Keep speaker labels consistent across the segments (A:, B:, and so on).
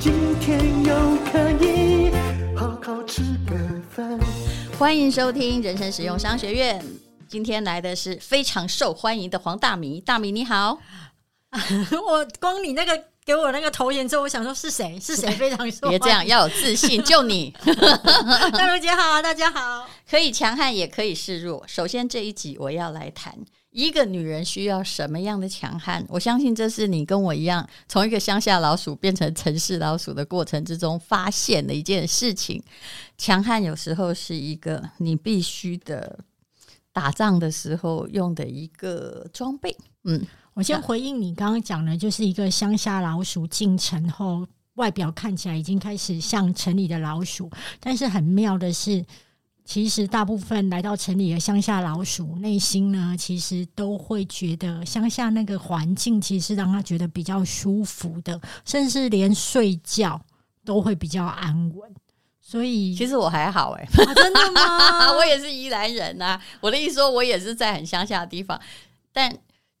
A: 今天又可以好好吃个饭。
B: 欢迎收听人生实用商学院，今天来的是非常受欢迎的黄大米，大米你好。
C: 我光你那个。给我那个头衔之后，我想说是谁？是谁？非常说，
B: 别这样，要有自信。就你，
C: 大如姐好，大家好。
B: 可以强悍，也可以示弱。首先这一集我要来谈一个女人需要什么样的强悍。我相信这是你跟我一样，从一个乡下老鼠变成城市老鼠的过程之中发现的一件事情。强悍有时候是一个你必须的打仗的时候用的一个装备。嗯。
C: 我先回应你刚刚讲的，就是一个乡下老鼠进城后，外表看起来已经开始像城里的老鼠，但是很妙的是，其实大部分来到城里的乡下老鼠，内心呢，其实都会觉得乡下那个环境其实让他觉得比较舒服的，甚至连睡觉都会比较安稳。所以，
B: 其实我还好哎、
C: 欸啊，真的吗？
B: 我也是宜兰人呐。我的意思说，我也是在很乡下的地方，但。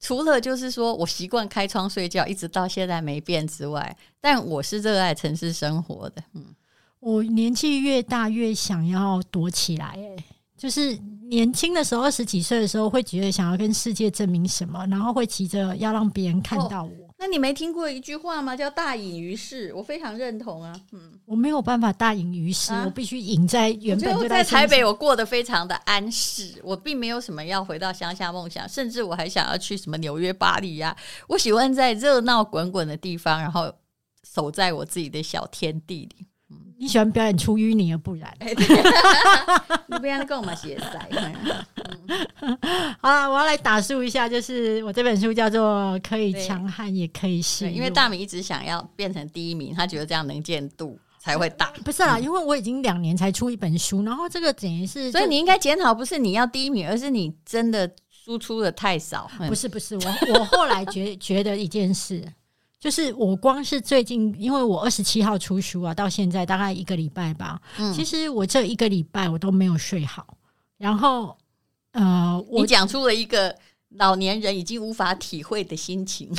B: 除了就是说我习惯开窗睡觉，一直到现在没变之外，但我是热爱城市生活的。嗯，
C: 我年纪越大越想要躲起来，欸，就是年轻的时候，二十几岁的时候，会觉得想要跟世界证明什么，然后会急着要让别人看到我。哦那你没听过一句话吗？叫“大隐于市”，我非常认同啊。嗯，我没有办法大隐于市，啊、我必须隐在原本就在，
B: 在台北，我过得非常的安适。我并没有什么要回到乡下梦想，甚至我还想要去什么纽约、巴黎呀、啊。我喜欢在热闹滚滚的地方，然后守在我自己的小天地里。
C: 你喜欢表演出淤泥而不染，
B: 欸、你不要跟我们学赛。
C: 好了，我要来打书一下，就是我这本书叫做《可以强悍也可以示弱》，
B: 因为大米一直想要变成第一名，他觉得这样能见度。才会大。
C: 不是啦，因为我已经两年才出一本书，然后这个等于是，
B: 所以你应该检讨，不是你要第一名，而是你真的输出的太少。
C: 不是不是，我 我后来觉觉得一件事，就是我光是最近，因为我二十七号出书啊，到现在大概一个礼拜吧。嗯，其实我这一个礼拜我都没有睡好，然后呃，我
B: 讲出了一个。老年人已经无法体会的心情，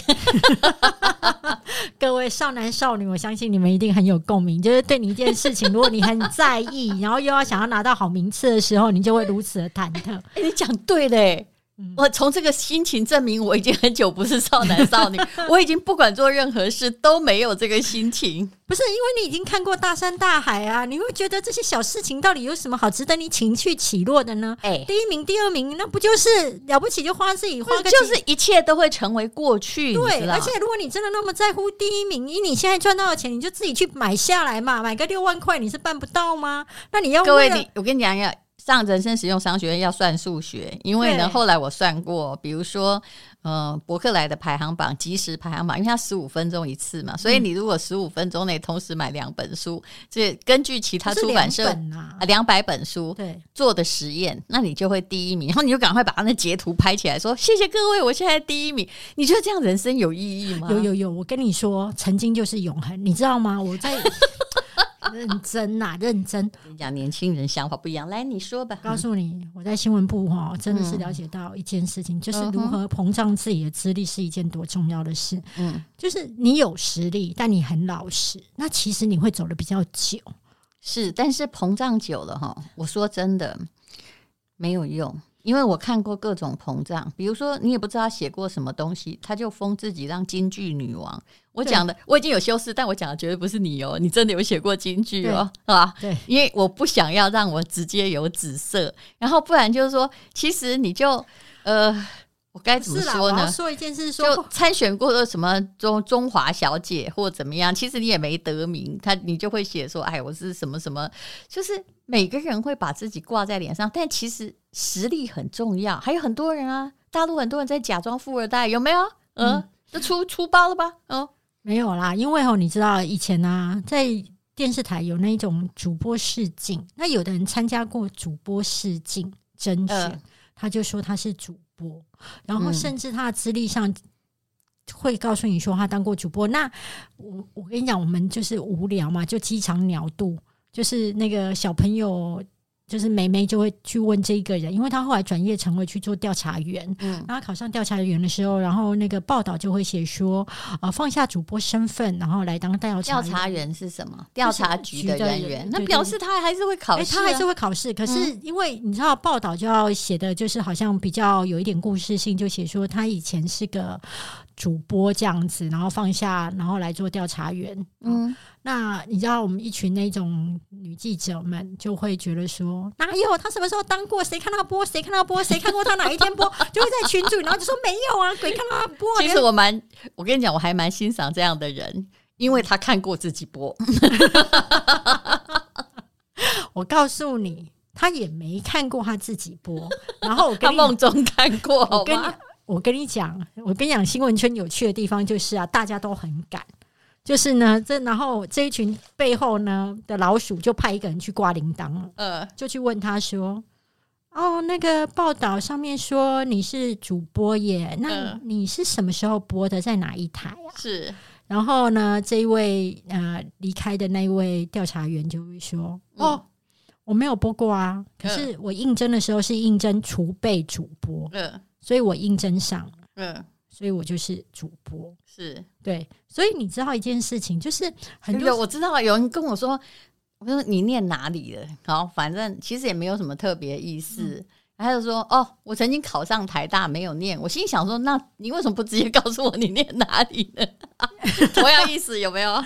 C: 各位少男少女，我相信你们一定很有共鸣。就是对你一件事情，如果你很在意，然后又要想要拿到好名次的时候，你就会如此的忐忑。
B: 欸，你讲对嘞。我从这个心情证明，我已经很久不是少男少女。我已经不管做任何事都没有这个心情。
C: 不是因为你已经看过大山大海啊，你会觉得这些小事情到底有什么好值得你情绪起落的呢？哎、欸，第一名、第二名，那不就是了不起就花自己花个，
B: 就是一切都会成为过去。
C: 对，而且如果你真的那么在乎第一名，以你现在赚到的钱，你就自己去买下来嘛，买个六万块，你是办不到吗？那你要
B: 各位，你我跟你讲一下。上人生实用商学院要算数学，因为呢，后来我算过，比如说，呃，伯克莱的排行榜即时排行榜，因为它十五分钟一次嘛，所以你如果十五分钟内同时买两本书，这根据其他出版社啊两百本书对做的实验，那你就会第一名，然后你就赶快把那截图拍起来，说谢谢各位，我现在第一名。你觉得这样人生有意义吗？
C: 有有有，我跟你说，曾经就是永恒，你知道吗？我在。认真呐、啊，认真。
B: 跟你讲，年轻人想法不一样。来，你说吧。
C: 告诉你，我在新闻部哈，真的是了解到一件事情，嗯、就是如何膨胀自己的资历是一件多重要的事。嗯，就是你有实力，但你很老实，那其实你会走的比较久。
B: 是，但是膨胀久了哈，我说真的没有用。因为我看过各种膨胀，比如说你也不知道他写过什么东西，他就封自己让京剧女王。我讲的我已经有修饰，但我讲的绝对不是你哦，你真的有写过京剧哦，是吧？对，因为我不想要让我直接有紫色，然后不然就是说，其实你就呃。我该怎么说呢？
C: 说一件事
B: 说，参选过的什么中中华小姐或怎么样，其实你也没得名，他你就会写说，哎，我是什么什么，就是每个人会把自己挂在脸上，但其实实力很重要。还有很多人啊，大陆很多人在假装富二代，有没有？嗯，嗯就出出包了吧？嗯，
C: 没有啦，因为哦，你知道以前啊，在电视台有那种主播试镜，那有的人参加过主播试镜甄选，呃、他就说他是主。播，然后甚至他的资历上会告诉你说他当过主播。那我我跟你讲，我们就是无聊嘛，就鸡肠鸟肚，就是那个小朋友。就是梅梅就会去问这一个人，因为他后来转业成为去做调查员。嗯，然后考上调查员的时候，然后那个报道就会写说，呃，放下主播身份，然后来当调查员。
B: 调查员是什么？调查局的人员。那表示他还是会考试，啊，
C: 他还是会考试。可是因为你知道，报道就要写的就是好像比较有一点故事性，就写说他以前是个。主播这样子，然后放下，然后来做调查员。嗯，那你知道我们一群那种女记者们就会觉得说，哪有他什么时候当过？谁看他播？谁看他播？谁看过他哪一天播？就会在群组，然后就说没有啊，鬼看他播。
B: 其实我蛮，我跟你讲，我还蛮欣赏这样的人，因为他看过自己播。
C: 我告诉你，他也没看过他自己播，然后我跟
B: 他梦中看过，我
C: 跟你。我跟你讲，我跟你讲，新闻圈有趣的地方就是啊，大家都很赶，就是呢，这然后这一群背后呢的老鼠就派一个人去挂铃铛了，呃，就去问他说：“哦，那个报道上面说你是主播耶，那你是什么时候播的，在哪一台啊？”
B: 是，
C: 然后呢，这一位呃离开的那一位调查员就会说：“嗯、哦，我没有播过啊，可是我应征的时候是应征储备主播。”嗯。所以我应征上了，嗯，所以我就是主播，
B: 是
C: 对。所以你知道一件事情，就是很多
B: 我知道有人跟我说，我说你念哪里的？好，反正其实也没有什么特别意思。嗯、他就说哦，我曾经考上台大，没有念。我心里想说，那你为什么不直接告诉我你念哪里呢？同样意思有没有？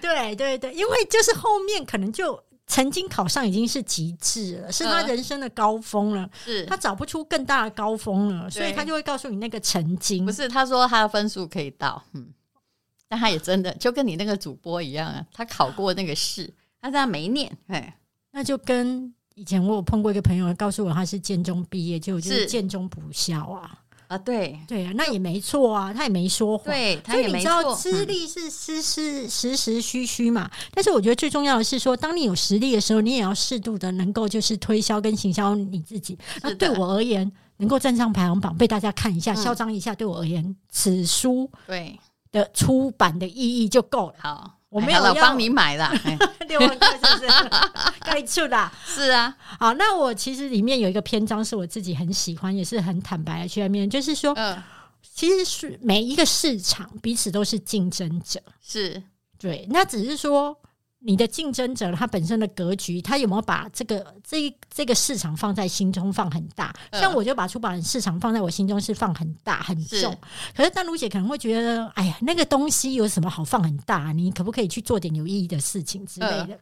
C: 对对对，因为就是后面可能就。曾经考上已经是极致了，是他人生的高峰了。是他找不出更大的高峰了，所以他就会告诉你那个曾经。
B: 不是，他说他的分数可以到，嗯，但他也真的就跟你那个主播一样啊，他考过那个试，但是他没念。哎，
C: 那就跟以前我有碰过一个朋友，告诉我他是建中毕业，就就是建中补校啊。
B: 啊，对
C: 对啊，那也没错啊，他也没说谎，
B: 对，他也没错。
C: 资历是实实实实虚虚嘛，但是我觉得最重要的是说，当你有实力的时候，你也要适度的能够就是推销跟行销你自己。那对我而言，能够站上排行榜被大家看一下，嚣张一下，对我而言，此书对的出版的意义就够了。
B: 好。
C: 我没有
B: 要帮你买了，
C: 六万块是不是？该出的。
B: 是啊，
C: 好，那我其实里面有一个篇章是我自己很喜欢，也是很坦白的去外面，就是说，呃、其实是每一个市场彼此都是竞争者，
B: 是
C: 对，那只是说。你的竞争者他本身的格局，他有没有把这个这这个市场放在心中放很大？像我就把出版市场放在我心中是放很大很重。可是丹如姐可能会觉得，哎呀，那个东西有什么好放很大？你可不可以去做点有意义的事情之类的？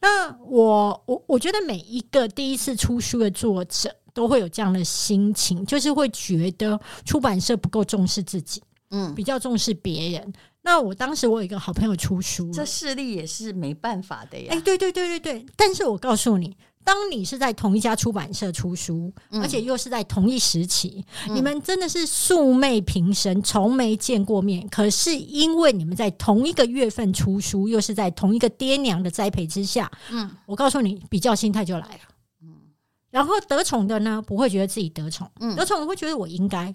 C: 那我我我觉得每一个第一次出书的作者都会有这样的心情，就是会觉得出版社不够重视自己，嗯，比较重视别人。那我当时我有一个好朋友出书，
B: 这势力也是没办法的呀。
C: 哎，对对对对对。但是我告诉你，当你是在同一家出版社出书，嗯、而且又是在同一时期，嗯、你们真的是素昧平生，从没见过面。可是因为你们在同一个月份出书，又是在同一个爹娘的栽培之下，嗯，我告诉你，比较心态就来了。嗯，然后得宠的呢，不会觉得自己得宠，嗯，得宠会觉得我应该。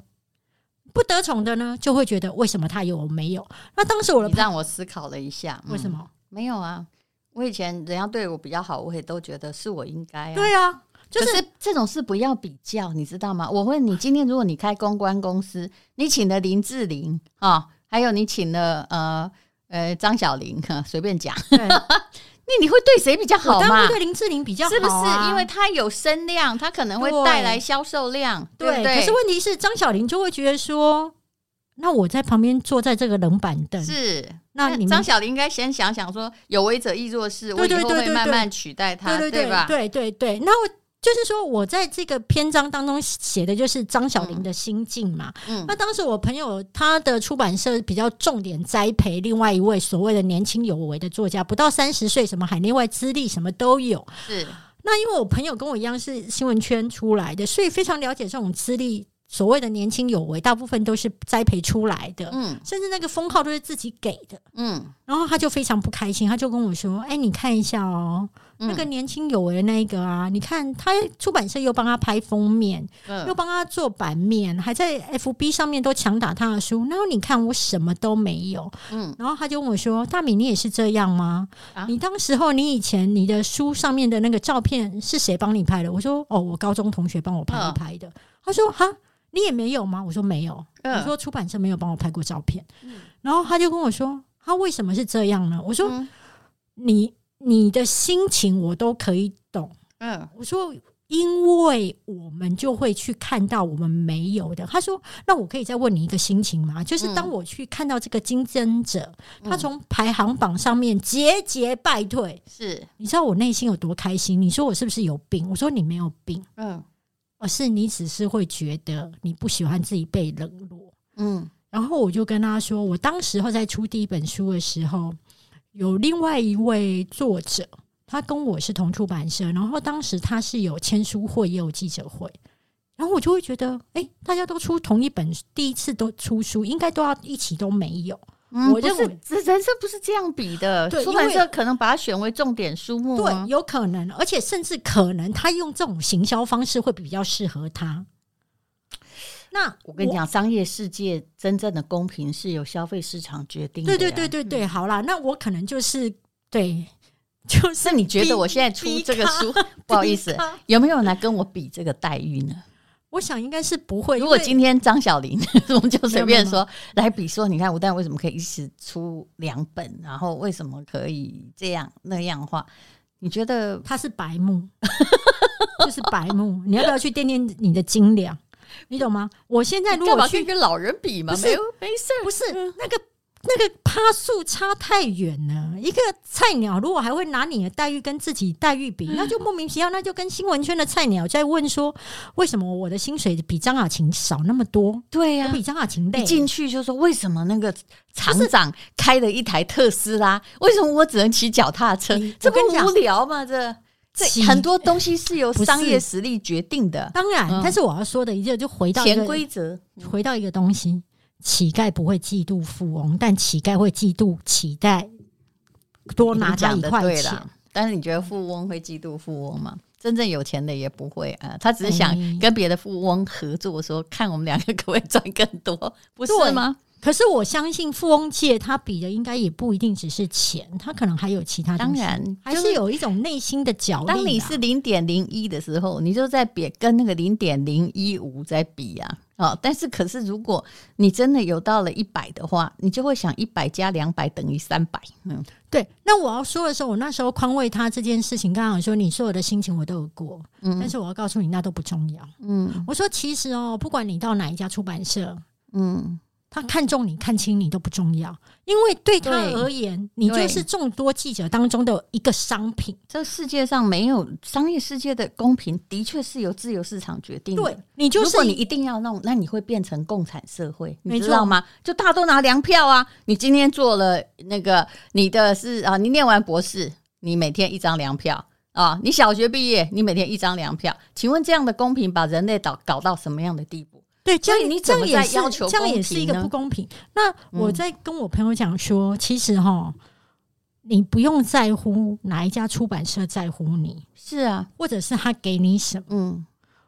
C: 不得宠的呢，就会觉得为什么他有我没有？那当时我的
B: 让我思考了一下，
C: 为什么、嗯、
B: 没有啊？我以前人家对我比较好，我也都觉得是我应该啊。
C: 对啊，就是，
B: 是这种事不要比较，你知道吗？我问你，今天如果你开公关公司，你请了林志玲啊，还有你请了呃呃张小玲，随便讲。那你会对谁比较好吗？当然
C: 对林志玲比较好，啊，
B: 是不是？因为她有声量，她可能会带来销售量，对，对不对？
C: 可是问题是，张小玲就会觉得说，那我在旁边坐在这个冷板凳，
B: 是那你张小玲应该先想想说，有为者亦若是，我以后会慢慢取代他，
C: 对，对，对，对，对吧？对对对，那我。就是说，我在这个篇章当中写的就是张小玲的心境嘛。嗯，那当时我朋友他的出版社比较重点栽培另外一位所谓的年轻有为的作家，不到三十岁，什么海内外资历什么都有。是，那因为我朋友跟我一样是新闻圈出来的，所以非常了解这种资历。所谓的年轻有为，大部分都是栽培出来的，嗯，甚至那个封号都是自己给的，嗯，然后他就非常不开心，他就跟我说：“哎，你看一下哦，那个年轻有为的那个啊，你看他出版社又帮他拍封面，又帮他做版面，还在 FB 上面都强打他的书，然后你看我什么都没有，嗯，然后他就问我说：大米，你也是这样吗？你当时候你以前你的书上面的那个照片是谁帮你拍的？我说：哦，我高中同学帮我拍的。他说：哈。”你也没有吗？我说没有。我说出版社没有帮我拍过照片。然后他就跟我说：“他为什么是这样呢？”我说：“你你的心情我都可以懂。”嗯，我说：“因为我们就会去看到我们没有的。”他说：“那我可以再问你一个心情吗？就是当我去看到这个竞争者，他从排行榜上面节节败退，是你知道我内心有多开心？你说我是不是有病？我说你没有病。嗯。而是你只是会觉得你不喜欢自己被冷落，嗯，然后我就跟他说，我当时候在出第一本书的时候，有另外一位作者，他跟我是同出版社，然后当时他是有签书会也有记者会，然后我就会觉得，哎，大家都出同一本，第一次都出书，应该都要一起都没有。
B: 嗯、我认为这人生不是这样比的，出版社可能把它选为重点书目，
C: 对，有可能，而且甚至可能他用这种行销方式会比较适合他。那
B: 我跟你讲，商业世界真正的公平是由消费市场决定的。
C: 对对对对对，好啦，那我可能就是对，就是
B: 你觉得我现在出这个书，不好意思，有没有人来跟我比这个待遇呢？
C: 我想应该是不会。
B: 如果今天张小玲，我们就随便说来比说，你看吴丹为什么可以一直出两本，然后为什么可以这样那样的话？你觉得
C: 他是白目，就是白目？你要不要去掂掂你的斤两？你懂吗？我现在如果去
B: 跟老人比嘛，没有没事，
C: 不是那个。那个趴数差太远了。一个菜鸟如果还会拿你的待遇跟自己待遇比，那就莫名其妙。那就跟新闻圈的菜鸟在问说，为什么我的薪水比张雅琴少那么多？
B: 对呀、啊，
C: 比张雅琴累。
B: 一进去就说，为什么那个厂长开了一台特斯拉，为什么我只能骑脚踏车？这不无聊吗？这
C: 这
B: 很多东西是由商业实力决定的，
C: 当然，
B: 嗯
C: 但是我要说的一个就回到一
B: 潜
C: 个
B: 规则。
C: 回到一个东西，乞丐不会嫉妒富翁，但乞丐会嫉妒乞丐多拿他一
B: 你讲得块钱。但是你觉得富翁会嫉妒富翁吗？真正有钱的也不会啊，他只是想
C: 嗯
B: 跟别的富翁合作，说看我们两个可不可以赚更多，不是
C: 对
B: 吗？
C: 可是我相信富翁界他比的应该也不一定只是钱，他可能还有其他
B: 当然
C: 还
B: 就是是
C: 有一种内心的角力啊。
B: 当你是零点零一的时候，你就在比跟那个零点零一五在比啊。哦，但是可是如果你真的有到了一百的话，你就会想一百加两百等于三百。嗯，
C: 对，那我要说的时候，我那时候宽慰他这件事情，刚刚说你所有的心情我都有过，
B: 嗯
C: 但是我要告诉你，那都不重要。
B: 嗯
C: 我说其实哦，不管你到哪一家出版社，
B: 嗯，
C: 他看中你、看清你都不重要，因为对他而言，你就是众多记者当中的一个商品。
B: 这世界上没有商业世界的公平，的确是由自由市场决定的。
C: 对你就是
B: 如果你一定要弄，那你会变成共产社
C: 会，
B: 你知道吗？就大家都拿粮票啊！你今天做了那个，你的是啊，你念完博士，你每天一张粮票啊；你小学毕业，你每天一张粮票。请问这样的公平把人类搞搞到什么样的地步？对，这
C: 样
B: 你怎么
C: 这样也
B: 要求
C: 这样也是一
B: 个
C: 不公平。那我
B: 嗯
C: 在跟我朋友讲说，其实哈，你不用在乎哪一家出版社在乎你，
B: 是啊，
C: 或者是他给你什么。
B: 嗯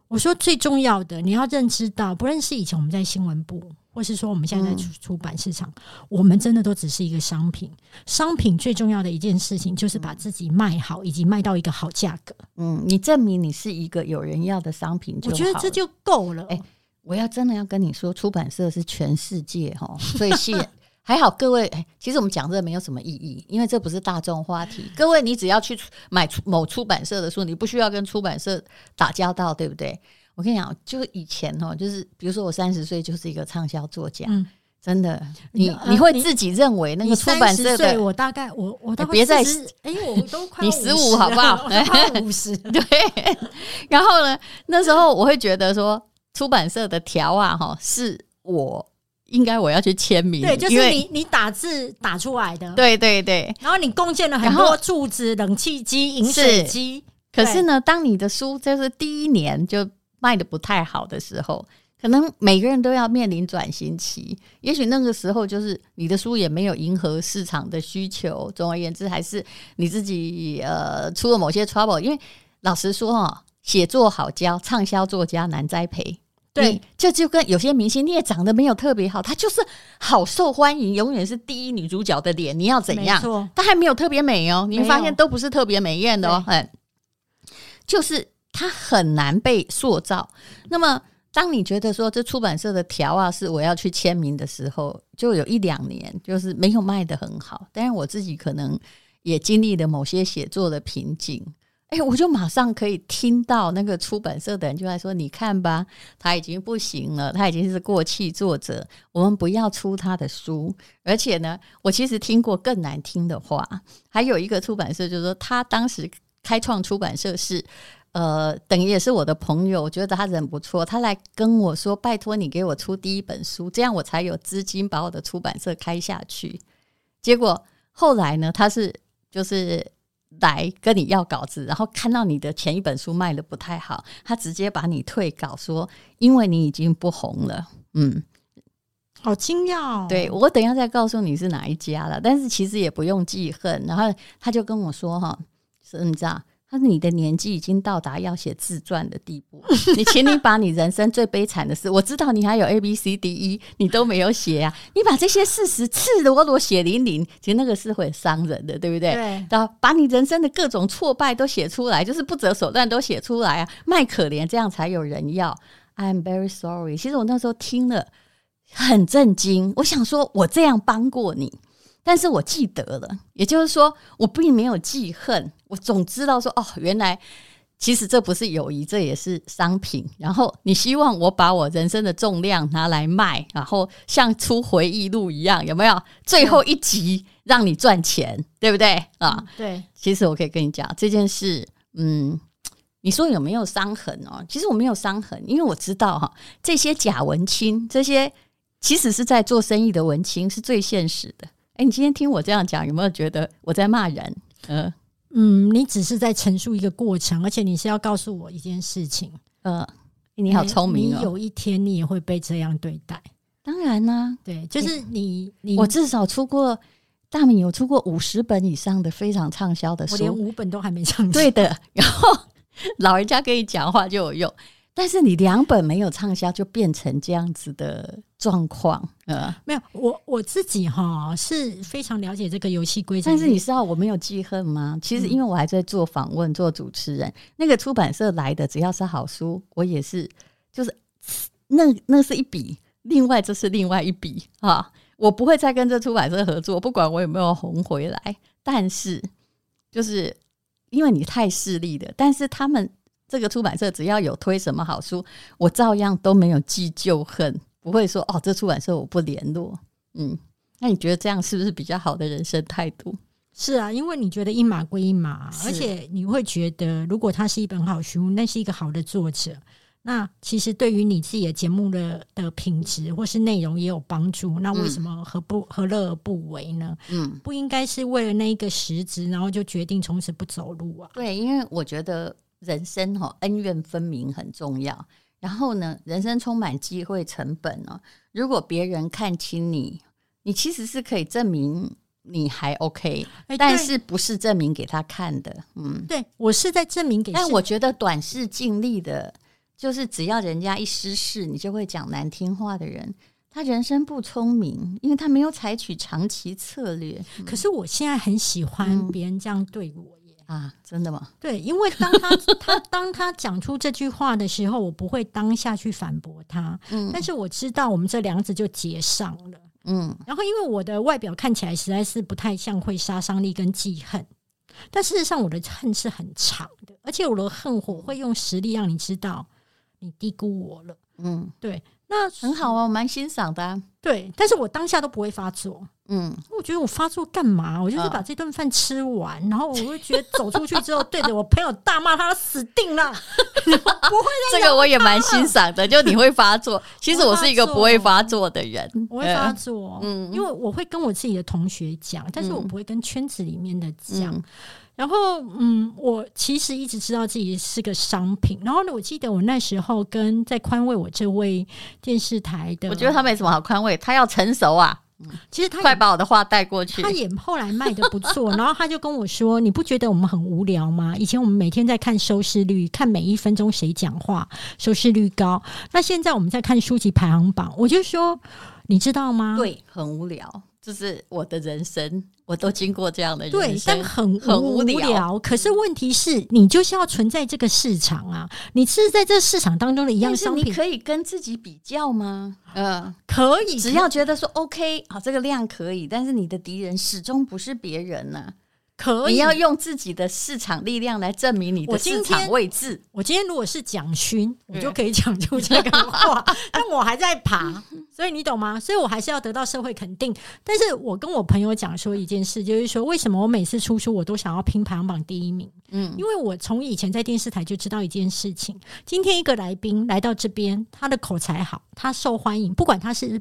C: 我说最重要的，你要认知到，不论是以前我们在新闻部，或是说我们现在在出出版市场，我们真的都只是一个商品。商品最重要的一件事情，就是把自己卖好，以及卖到一个好价格。
B: 嗯，你证明你是一个有人要的商品
C: 我，觉得这就够了。
B: 哎我要真的要跟你说，出版社是全世界哈最吸引。还好各位，哎，其实我们讲这个没有什么意义，因为这不是大众话题。各位，你只要去出买出某出版社的书，你不需要跟出版社打交道，对不对？我跟你讲，就以前哦，就是比如说我三十岁就是一个畅销作家，
C: 嗯，
B: 真的，你
C: 呃
B: 你
C: 会
B: 自己认为那个出版社
C: 30岁
B: 的
C: 我大概我我
B: 别再
C: 40哎，我都快
B: 你
C: 要
B: 15
C: 50
B: 好不好
C: 快五十。
B: 对，然后呢，那时候我会觉得说，出版社的条啊，哈，是我应该我要去签名，
C: 对，就是你你打字打出来的，，
B: 对对对。
C: 然后你贡献了很多柱子、冷气机、饮水机，
B: 可是呢，当你的书就是第一年就卖的不太好的时候，可能每个人都要面临转型期。也许那个时候就是你的书也没有迎合市场的需求。总而言之，还是你自己呃出了某些 trouble。因为老实说哈，写作好教，畅销作家难栽培。
C: 对
B: 你，这就跟有些明星，你也长得没有特别好，她就是好受欢迎，永远是第一女主角的脸。你要怎
C: 样？
B: 她还没有特别美哦，你
C: 会发
B: 现都不是特别美艳的哦，嗯，就是她很难被塑造。那么，当你觉得说这出版社的条啊是我要去签名的时候，就有一两年就是没有卖得很好。但是我自己可能也经历了某些写作的瓶颈。哎，我就马上可以听到那个出版社的人就在说：“你看吧，他已经不行了，他已经是过气作者，我们不要出他的书。”而且呢，我其实听过更难听的话。还有一个出版社就是说，他当时开创出版社是，呃，等于也是我的朋友，我觉得他人不错，他来跟我说：“拜托你给我出第一本书，这样我才有资金把我的出版社开下去。”结果后来呢，他是就是。来跟你要稿子，然后看到你的前一本书卖的不太好，他直接把你退稿，说因为你已经不红了。嗯，
C: 好惊讶哦！
B: 对，我等一下再告诉你是哪一家了，但是其实也不用记恨。然后他就跟我说：“哈，是你知道，他说你的年纪已经到达要写自传的地步，你请你把你人生最悲惨的事，我知道你还有 A B C D E，你都没有写啊，你把这些事实赤裸裸血淋淋，其实那个是会伤人的，对不对？
C: 对，
B: 然后把你人生的各种挫败都写出来，就是不择手段都写出来啊，卖可怜，这样才有人要。I'm very sorry。其实我那时候听了很震惊，我想说我这样帮过你，但是我记得了，也就是说我并没有记恨，我总知道说哦，原来其实这不是友谊，这也是商品。然后你希望我把我人生的重量拿来卖，然后像出回忆录一样，有没有？最后一集让你赚钱，对不对啊？
C: 对，
B: 其实我可以跟你讲这件事，嗯，你说有没有伤痕哦？其实我没有伤痕，因为我知道哈，这些假文青，这些其实是在做生意的文青，是最现实的。哎，你今天听我这样讲，有没有觉得我在骂人？嗯、呃，
C: 嗯，你只是在陈述一个过程，而且你是要告诉我一件事情。
B: 呃，你好聪明哦！
C: 你有一天你也会被这样对待。
B: 当然啦，
C: 对，就是你，你
B: 我至少出过大米有出过五十本以上的非常畅销的书，
C: 我连五本都还没畅销。
B: 对的，然后老人家跟你讲话就有用。但是你两本没有畅销，就变成这样子的状况。呃，
C: 没有，我我自己哈是非常了解这个游戏规则。
B: 但是你知道我没有记恨吗？其实因为我还在做访问、做主持人，那个出版社来的只要是好书，我也是，就是那那是一笔，另外这是另外一笔啊。我不会再跟这出版社合作，不管我有没有红回来。但是就是因为你太势利了，但是他们。这个出版社只要有推什么好书，我照样都没有记旧恨，不会说哦，这出版社我不联络。嗯，那你觉得这样是不是比较好的人生态度？
C: 是啊，因为你觉得一码归一码，而且你会觉得，如果它是一本好书，那是一个好的作者，那其实对于你自己的节目的的品质或是内容也有帮助。那为什么何不何乐而不为呢？嗯，不应该是为了那一个实质，然后就决定从此不走路啊？
B: 对，因为我觉得。人生哈恩怨分明很重要，然后呢，人生充满机会成本哦。如果别人看清你，你其实是可以证明你还 OK，但是不是证明给他看的。嗯，
C: 对，我是在证明给。
B: 但我觉得短视尽力的，就是只要人家一失势，你就会讲难听话的人，他人生不聪明，因为他没有采取长期策略。
C: 可是我现在很喜欢别人这样对我。
B: 啊，真的吗？
C: 对，因为当他 他当他讲出这句话的时候，我不会当下去反驳他。嗯，但是我知道我们这两者就结上了。嗯，然后因为我的外表看起来实在是不太像会杀伤力跟记恨，但事实上我的恨是很长的，而且我的恨火会用实力让你知道你低估我了。嗯，对，那
B: 很好啊，我蛮欣赏的啊。
C: 对，但是我当下都不会发作。嗯，我觉得我发作干嘛？我就是把这顿饭吃完，然后我会觉得走出去之后，对着我朋友大骂他死定了。不会，
B: 这个我也蛮欣赏的。就你会发作，其实我是一个不会发作的人。
C: 我会发作，嗯，因为我会跟我自己的同学讲，但是我不会跟圈子里面的讲。然后，嗯，我其实一直知道自己是个商品。然后呢，我记得我那时候跟在宽慰我这位电视台的，
B: 我觉得他没什么好宽慰，他要成熟啊。
C: 其实他
B: 快把我的话带过去。
C: 他也后来卖的不错，然后他就跟我说：“你不觉得我们很无聊吗？以前我们每天在看收视率，看每一分钟谁讲话，收视率高。那现在我们在看书籍排行榜，我就说，你知道吗？
B: 对，很无聊。”这是我的人生，我都经过这样的人生，
C: 对，但很很无聊。可是问题是你就是要存在这个市场啊，你是在这市场当中的一样商品，
B: 你可以跟自己比较吗？
C: 嗯，可以，
B: 只要觉得说 OK，好，这个量可以，但是你的敌人始终不是别人呢、啊。可以，你要用自己的市场力量来证明你的市场位置。
C: 我今天如果是蒋勋，我就可以讲出这个话。但我还在爬，所以你懂吗？所以我还是要得到社会肯定。但是我跟我朋友讲说一件事，就是说为什么我每次出书我都想要拼排行榜第一名？嗯，因为我从以前在电视台就知道一件事情：今天一个来宾来到这边，他的口才好，他受欢迎，不管他是。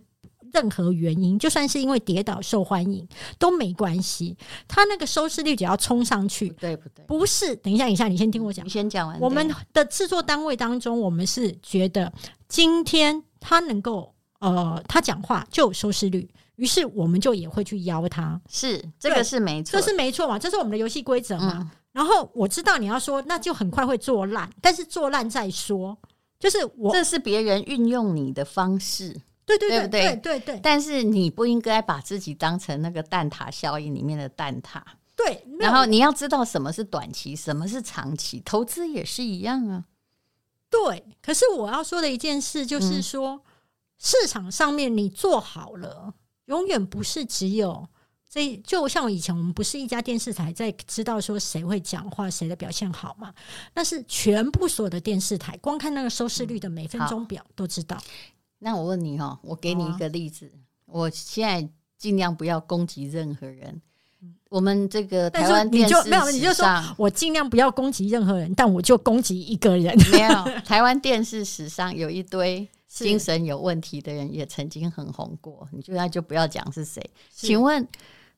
C: 任何原因，就算是因为跌倒受欢迎都没关系。他那个收视率只要冲上去，
B: 对不对？
C: 不是，等一下，等一下，你先听我讲。
B: 你先讲完。
C: 我们的制作单位当中，我们是觉得今天他能够呃，他讲话就有收视率，于是我们就也会去邀他。
B: 是，这个是没错，
C: 这是没错嘛，这是我们的游戏规则嘛。嗯。然后我知道你要说，那就很快会做烂，但是做烂再说。就是我，
B: 这是别人运用你的方式。对对
C: 对，对对？
B: 但是你不应该把自己当成那个蛋挞效应里面的蛋挞。
C: 对。
B: 然后你要知道什么是短期，什么是长期，投资也是一样啊。
C: 对。可是我要说的一件事就是说，嗯、市场上面你做好了，永远不是只有这。就像以前我们不是一家电视台在知道说谁会讲话，谁的表现好嘛？那是全部所有的电视台，光看那个收视率的每分钟表都知道。
B: 那我问你哈，我给你一个例子。哦、我现在尽量不要攻击任何人。我们这个台湾电视史上，没有，你就说
C: 我尽量不要攻击任何人，但我就攻击一个人。
B: 没有，台湾电视史上有一堆 精神有问题的人，也曾经很红过。你就那就不要讲是谁。请问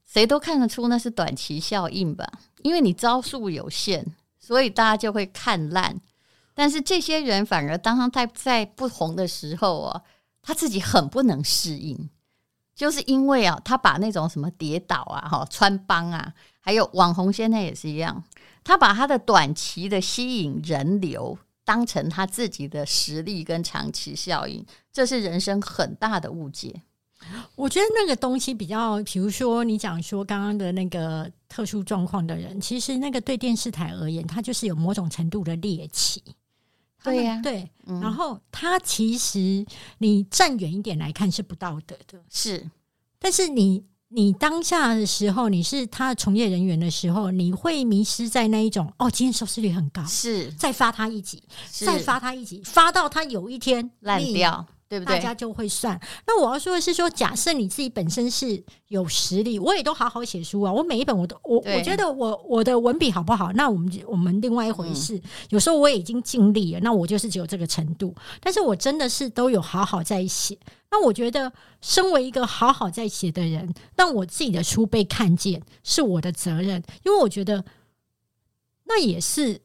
B: 谁都看得出那是短期效应吧？因为你招数有限，所以大家就会看烂。但是这些人反而当他在在不红的时候啊，他自己很不能适应，就是因为啊，他把那种什么跌倒啊、哈穿帮啊，还有网红现在也是一样，他把他的短期的吸引人流当成他自己的实力跟长期效应，这是人生很大的误解。
C: 我觉得那个东西比较，比如说你讲说刚刚的那个特殊状况的人，其实那个对电视台而言，他就是有某种程度的猎奇。对呀，对，嗯、然后他其实你站远一点来看是不道德的，
B: 是。
C: 但是你你当下的时候，你是他的从业人员的时候，你会迷失在那一种哦，今天收视率很高，
B: 是，
C: 再发他一集，再发他一集，发到他有一天
B: 烂掉。对不对？
C: 大家就会算。那我要说的是说，假设你自己本身是有实力，我也都好好写书啊。我每一本我都我我觉得我我的文笔好不好？那我们我们另外一回事。嗯、有时候我也已经尽力了，那我就是只有这个程度。但是我真的是都有好好在写。那我觉得，身为一个好好在写的人，让我自己的书被看见是我的责任，因为我觉得那也是。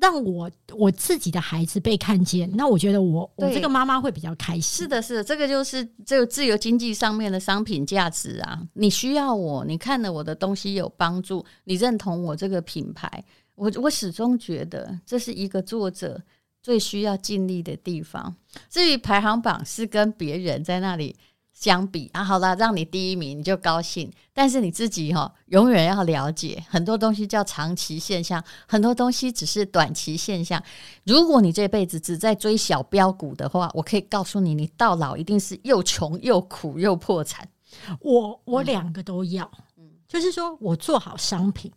C: 让我我自己的孩子被看见，那我觉得我我这个妈妈会比较开心。
B: 是的，是的，这个就是这个自由经济上面的商品价值啊！你需要我，你看了我的东西有帮助，你认同我这个品牌，我我始终觉得这是一个作者最需要尽力的地方。至于排行榜是跟别人在那里。相比啊，好了，让你第一名你就高兴，但是你自己哈、哦，永远要了解很多东西叫长期现象，很多东西只是短期现象。如果你这辈子只在追小标股的话，我可以告诉你，你到老一定是又穷又苦又破产。
C: 我我两个都要，嗯，就是说我做好商品，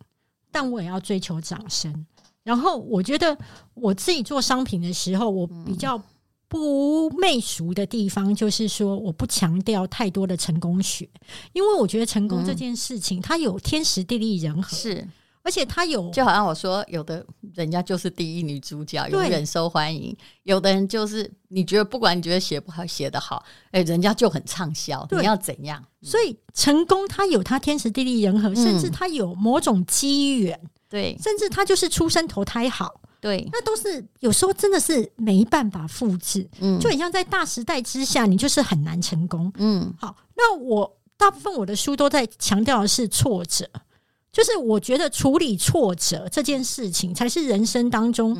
C: 但我也要追求掌声。然后我觉得我自己做商品的时候，我比较。不媚俗的地方，就是说我不强调太多的成功学，因为我觉得成功这件事情，它有天时地利人和，
B: 是，
C: 而且它有，
B: 就好像我说，有的人家就是第一女主角，永远受欢迎；有的人就是你觉得，不管你觉得写不好，写得好，哎，人家就很畅销。你要怎样？
C: 所以成功它有它天时地利人和，甚至它有某种机缘，
B: 对，
C: 甚至它就是出生投胎好。
B: 对，
C: 那都是有时候真的是没办法复制，嗯，就很像在大时代之下，你就是很难成功，嗯。好，那我大部分我的书都在强调的是挫折，就是我觉得处理挫折这件事情才是人生当中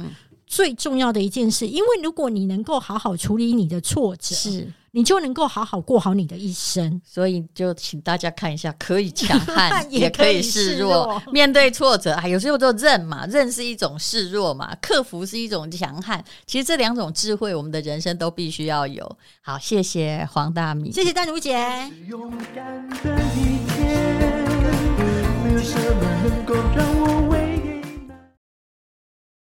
C: 最重要的一件事，因为如果你能够好好处理你的挫折，是。你就能够好好过好你的一生，
B: 所以就请大家看一下，可以强悍，也可以示弱。弱面对挫折，啊，有时候就认嘛，认是一种示弱嘛，克服是一种强悍。其实这两种智慧，我们的人生都必须要有。好，谢谢黄大米，
C: 谢谢丹如姐。
A: 勇敢的一天，没有什么能够让我